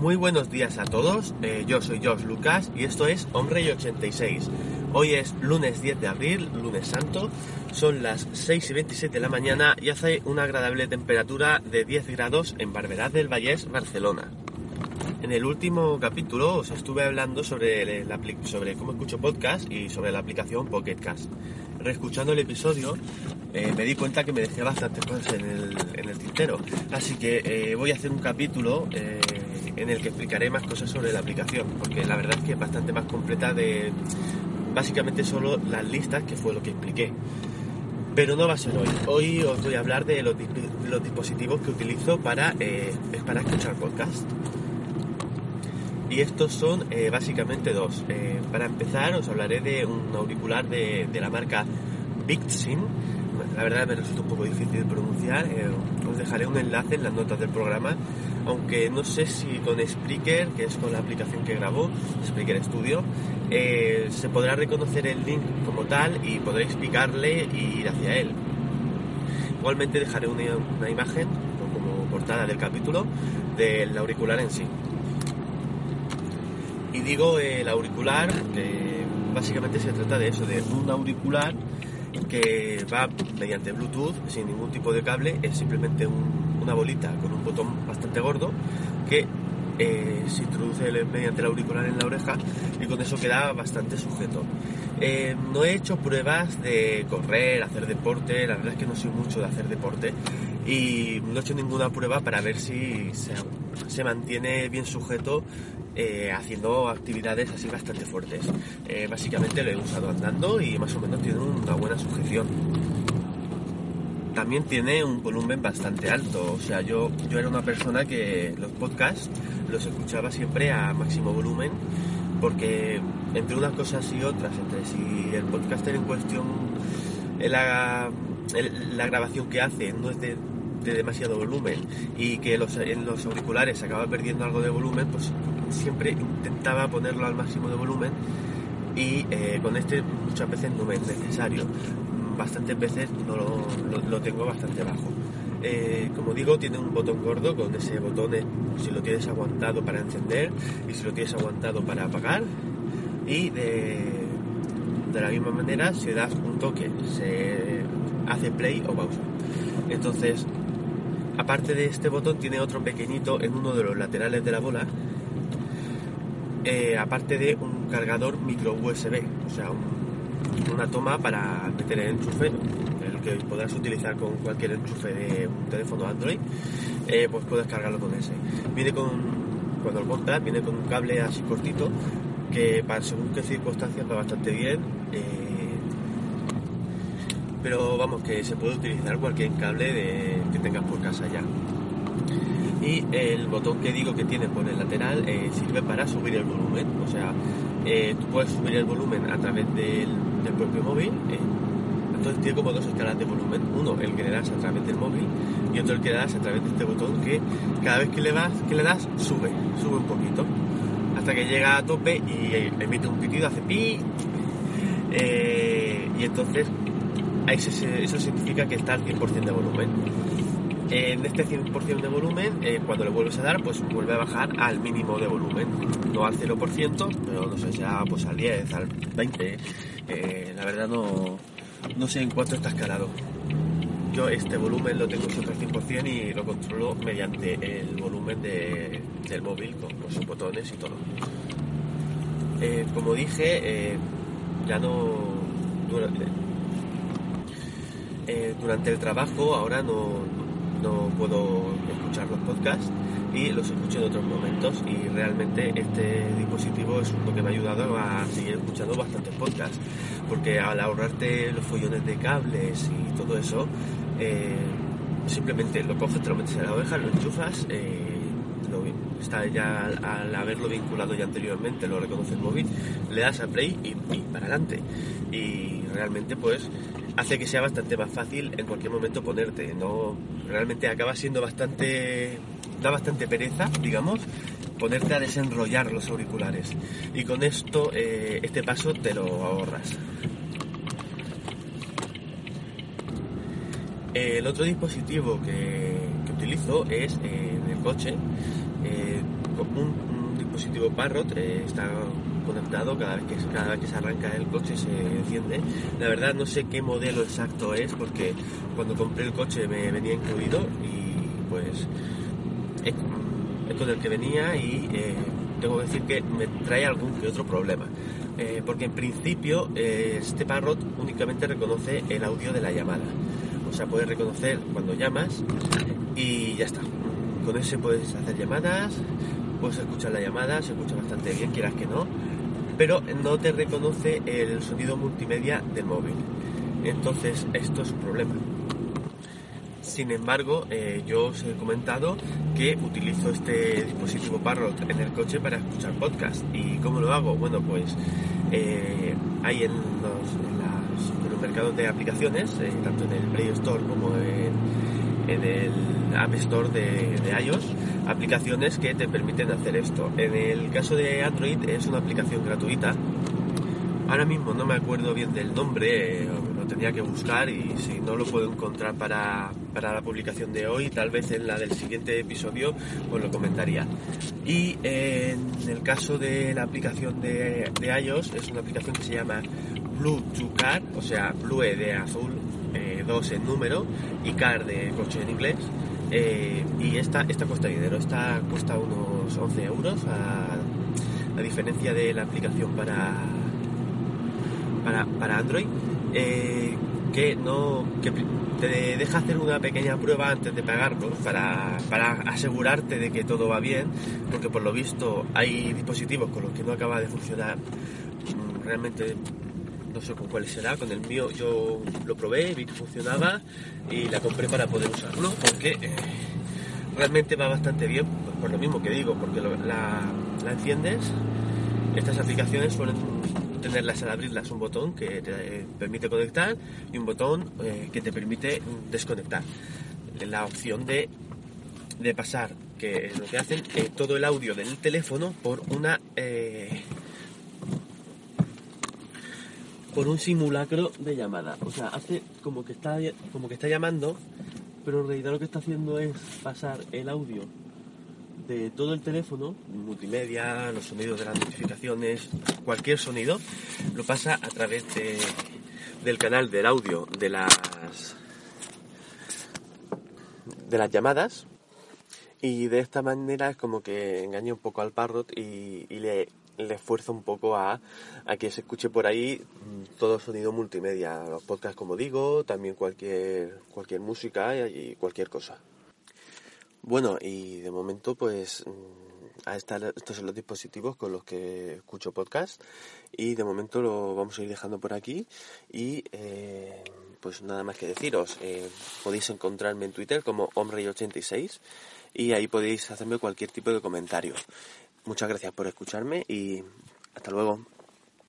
Muy buenos días a todos, eh, yo soy George Lucas y esto es Hombre 86. Hoy es lunes 10 de abril, lunes santo, son las 6 y 27 de la mañana y hace una agradable temperatura de 10 grados en Barberá del Vallés, Barcelona. En el último capítulo os estuve hablando sobre, sobre cómo escucho podcast y sobre la aplicación Pocket Cast. Reescuchando el episodio eh, me di cuenta que me dejé bastantes cosas en el, en el tintero. Así que eh, voy a hacer un capítulo eh, en el que explicaré más cosas sobre la aplicación, porque la verdad es que es bastante más completa de básicamente solo las listas, que fue lo que expliqué. Pero no va a ser hoy. Hoy os voy a hablar de los, dispositivos que utilizo para, para escuchar podcast y estos son eh, básicamente dos. Eh, para empezar os hablaré de un auricular de, la marca Bixin. La verdad me resulta un poco difícil de pronunciar. Eh, os dejaré un enlace en las notas del programa, aunque no sé si con Spreaker, que es con la aplicación que grabó, Spreaker Studio, se podrá reconocer el link como tal y podré explicarle y ir hacia él. Igualmente dejaré una, imagen como portada del capítulo del auricular en sí. Y digo el auricular, que básicamente se trata de eso, de un auricular que va mediante Bluetooth sin ningún tipo de cable, es simplemente una bolita con un botón bastante gordo que eh, se introduce mediante el auricular en la oreja y con eso queda bastante sujeto. Eh, no he hecho pruebas de correr, hacer deporte, la verdad es que no soy mucho de hacer deporte y no he hecho ninguna prueba para ver si se, mantiene bien sujeto eh, haciendo actividades así bastante fuertes. básicamente lo he usado andando y más o menos tiene una buena sujeción también tiene un volumen bastante alto. O sea, yo, yo era una persona que los podcasts los escuchaba siempre a máximo volumen porque entre unas cosas y otras, entre si el podcaster en cuestión, la, la grabación que hace no es de, demasiado volumen y que los, en los auriculares se acaba perdiendo algo de volumen, pues siempre intentaba ponerlo al máximo de volumen y eh, con este muchas veces no me es necesario bastantes veces no lo, tengo bastante bajo. Eh, como digo, tiene un botón gordo con ese botón, si lo tienes aguantado para encender y si lo tienes aguantado para apagar. Y de, de la misma manera, si das un toque, se hace play o pausa. Entonces, aparte de este botón, tiene otro pequeñito en uno de los laterales de la bola. Eh, aparte de un cargador micro USB, o sea, un una toma para meter el enchufe, el que podrás utilizar con cualquier enchufe de un teléfono Android, eh, pues puedes cargarlo con ese. Viene con, cuando lo montas, viene con un cable así cortito, que para según qué circunstancias va bastante bien. Eh, pero vamos, que se puede utilizar cualquier cable que tengas por casa ya. Y el botón que digo que tiene por el lateral eh, sirve para subir el volumen, o sea, tú puedes subir el volumen a través del del propio móvil. Eh, entonces tiene como dos escalas de volumen. Uno, el que le das a través del móvil y otro el que le das a través de este botón que cada vez que le das, que le das sube, sube un poquito. Hasta que llega a tope y emite un pitido, hace pi. Eh, y entonces eso significa que está al 100% de volumen. En este 100% de volumen, eh, cuando le vuelves a dar, pues vuelve a bajar al mínimo de volumen. No al 0%, pero no sé, sea pues al 10, al 20. Eh, la verdad no, no sé en cuánto está escalado. Yo este volumen lo tengo suelto al 100% y lo controlo mediante el volumen del móvil con, sus botones y todo. Eh, como dije, ya no... Durante, durante el trabajo ahora no, no puedo escuchar los podcasts y los escucho en otros momentos y realmente este dispositivo es uno que me ha ayudado a seguir escuchando bastantes podcasts porque al ahorrarte los follones de cables y todo eso eh, simplemente lo coges, te lo metes en la oreja, lo enchufas eh, está ya al, haberlo vinculado ya anteriormente lo reconoce el móvil le das a play y, para adelante y realmente pues hace que sea bastante más fácil en cualquier momento ponerte. No, realmente acaba siendo bastante, da bastante pereza, digamos, ponerte a desenrollar los auriculares. Y con esto, eh, este paso te lo ahorras. El otro dispositivo que, utilizo es eh, en el coche. Eh, un, dispositivo Parrot, eh, está conectado cada vez, que, cada vez que se arranca el coche se enciende. La verdad no sé qué modelo exacto es porque cuando compré el coche me venía incluido y pues es, con el que venía y eh, tengo que decir que me trae algún que otro problema. Eh, porque en principio este Parrot únicamente reconoce el audio de la llamada. O sea, puede reconocer cuando llamas y ya está. Con ese puedes hacer llamadas, puedes escuchar la llamada, se escucha bastante bien, quieras que no, pero no te reconoce el sonido multimedia del móvil. Entonces, esto es un problema. Sin embargo, eh, yo os he comentado que utilizo este dispositivo Parrot en el coche para escuchar podcast. ¿Y cómo lo hago? Bueno, pues eh, hay en los, mercados de aplicaciones, eh, tanto en el Play Store como en, el App Store de, de, iOS, aplicaciones que te permiten hacer esto. En el caso de Android es una aplicación gratuita. Ahora mismo no me acuerdo bien del nombre, lo tenía que buscar y si no lo puedo encontrar para, para la publicación de hoy, tal vez en la del siguiente episodio os lo comentaría. Y en el caso de la aplicación de, de iOS es una aplicación que se llama Blue to Car, o sea, Blue de azul, 2 eh, en número y Car de coche en inglés. Eh, y esta, esta cuesta dinero, esta cuesta unos 11 euros, a, diferencia de la aplicación para, para, Android, eh, que no te deja hacer una pequeña prueba antes de pagarlo para, para asegurarte de que todo va bien, porque por lo visto hay dispositivos con los que no acaba de funcionar mm, realmente no sé con cuál será, con el mío yo lo probé, vi que funcionaba y la compré para poder usarlo porque eh, realmente va bastante bien, por lo mismo que digo, porque la, enciendes, estas aplicaciones suelen tenerlas al abrirlas un botón que te permite conectar y un botón eh, que te permite desconectar. La opción de, de pasar, que es lo que hacen, eh, todo el audio del teléfono por una por un simulacro de llamada. O sea, hace como que está como que está llamando, pero en realidad lo que está haciendo es pasar el audio de todo el teléfono, multimedia, los sonidos de las notificaciones, cualquier sonido, lo pasa a través de, del canal del audio de las de las llamadas y de esta manera es como que engaña un poco al parrot y le le esfuerzo un poco a, que se escuche por ahí mm, todo sonido multimedia, los podcasts como digo, también cualquier, cualquier música y cualquier cosa. Bueno, y de momento pues mm, a estos son los dispositivos con los que escucho podcast y de momento lo vamos a ir dejando por aquí y eh, pues nada más que deciros, eh, podéis encontrarme en Twitter como homrey86 y ahí podéis hacerme cualquier tipo de comentario. Muchas gracias por escucharme y hasta luego.